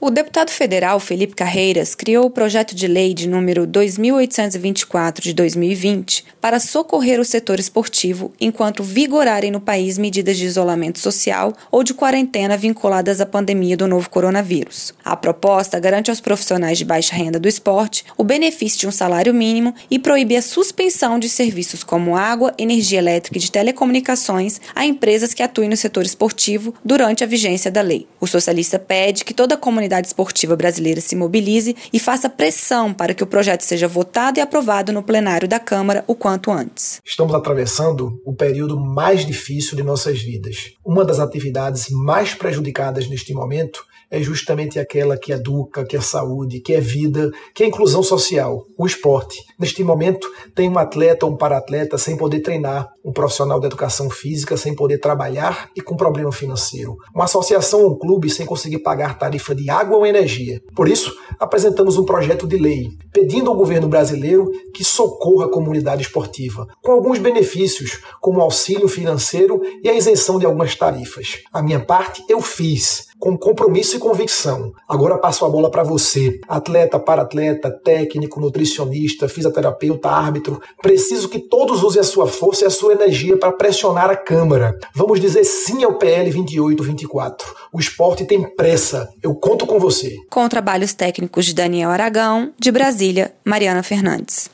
O deputado federal Felipe Carreiras criou o projeto de lei de número 2824 de 2020 para socorrer o setor esportivo enquanto vigorarem no país medidas de isolamento social ou de quarentena vinculadas à pandemia do novo coronavírus. A proposta garante aos profissionais de baixa renda do esporte o benefício de um salário mínimo e proíbe a suspensão de serviços como água, energia elétrica e de telecomunicações a empresas que atuem no setor esportivo durante a vigência da lei. O socialista pede que toda a comunidade comunidade esportiva brasileira se mobilize e faça pressão para que o projeto seja votado e aprovado no plenário da Câmara o quanto antes. Estamos atravessando o período mais difícil de nossas vidas. Uma das atividades mais prejudicadas neste momento é justamente aquela que educa, que é saúde, que é vida, que é inclusão social, o esporte. Neste momento, tem um atleta ou um paratleta sem poder treinar, um profissional de educação física sem poder trabalhar e com problema financeiro, uma associação ou um clube sem conseguir pagar tarifa de água ou energia. Por isso, apresentamos um projeto de lei pedindo ao governo brasileiro que socorra a comunidade esportiva, com alguns benefícios, como auxílio financeiro e a isenção de algumas tarifas. A minha parte eu fiz, com compromisso e convicção. Agora passo a bola para você, atleta, para-atleta, técnico, nutricionista, fisioterapeuta, árbitro. Preciso que todos usem a sua força e a sua energia para pressionar a Câmara. Vamos dizer sim ao PL 2824. O esporte tem pressa. Eu conto com você. Com trabalhos técnicos de Daniel Aragão, de Brasília, Mariana Fernandes.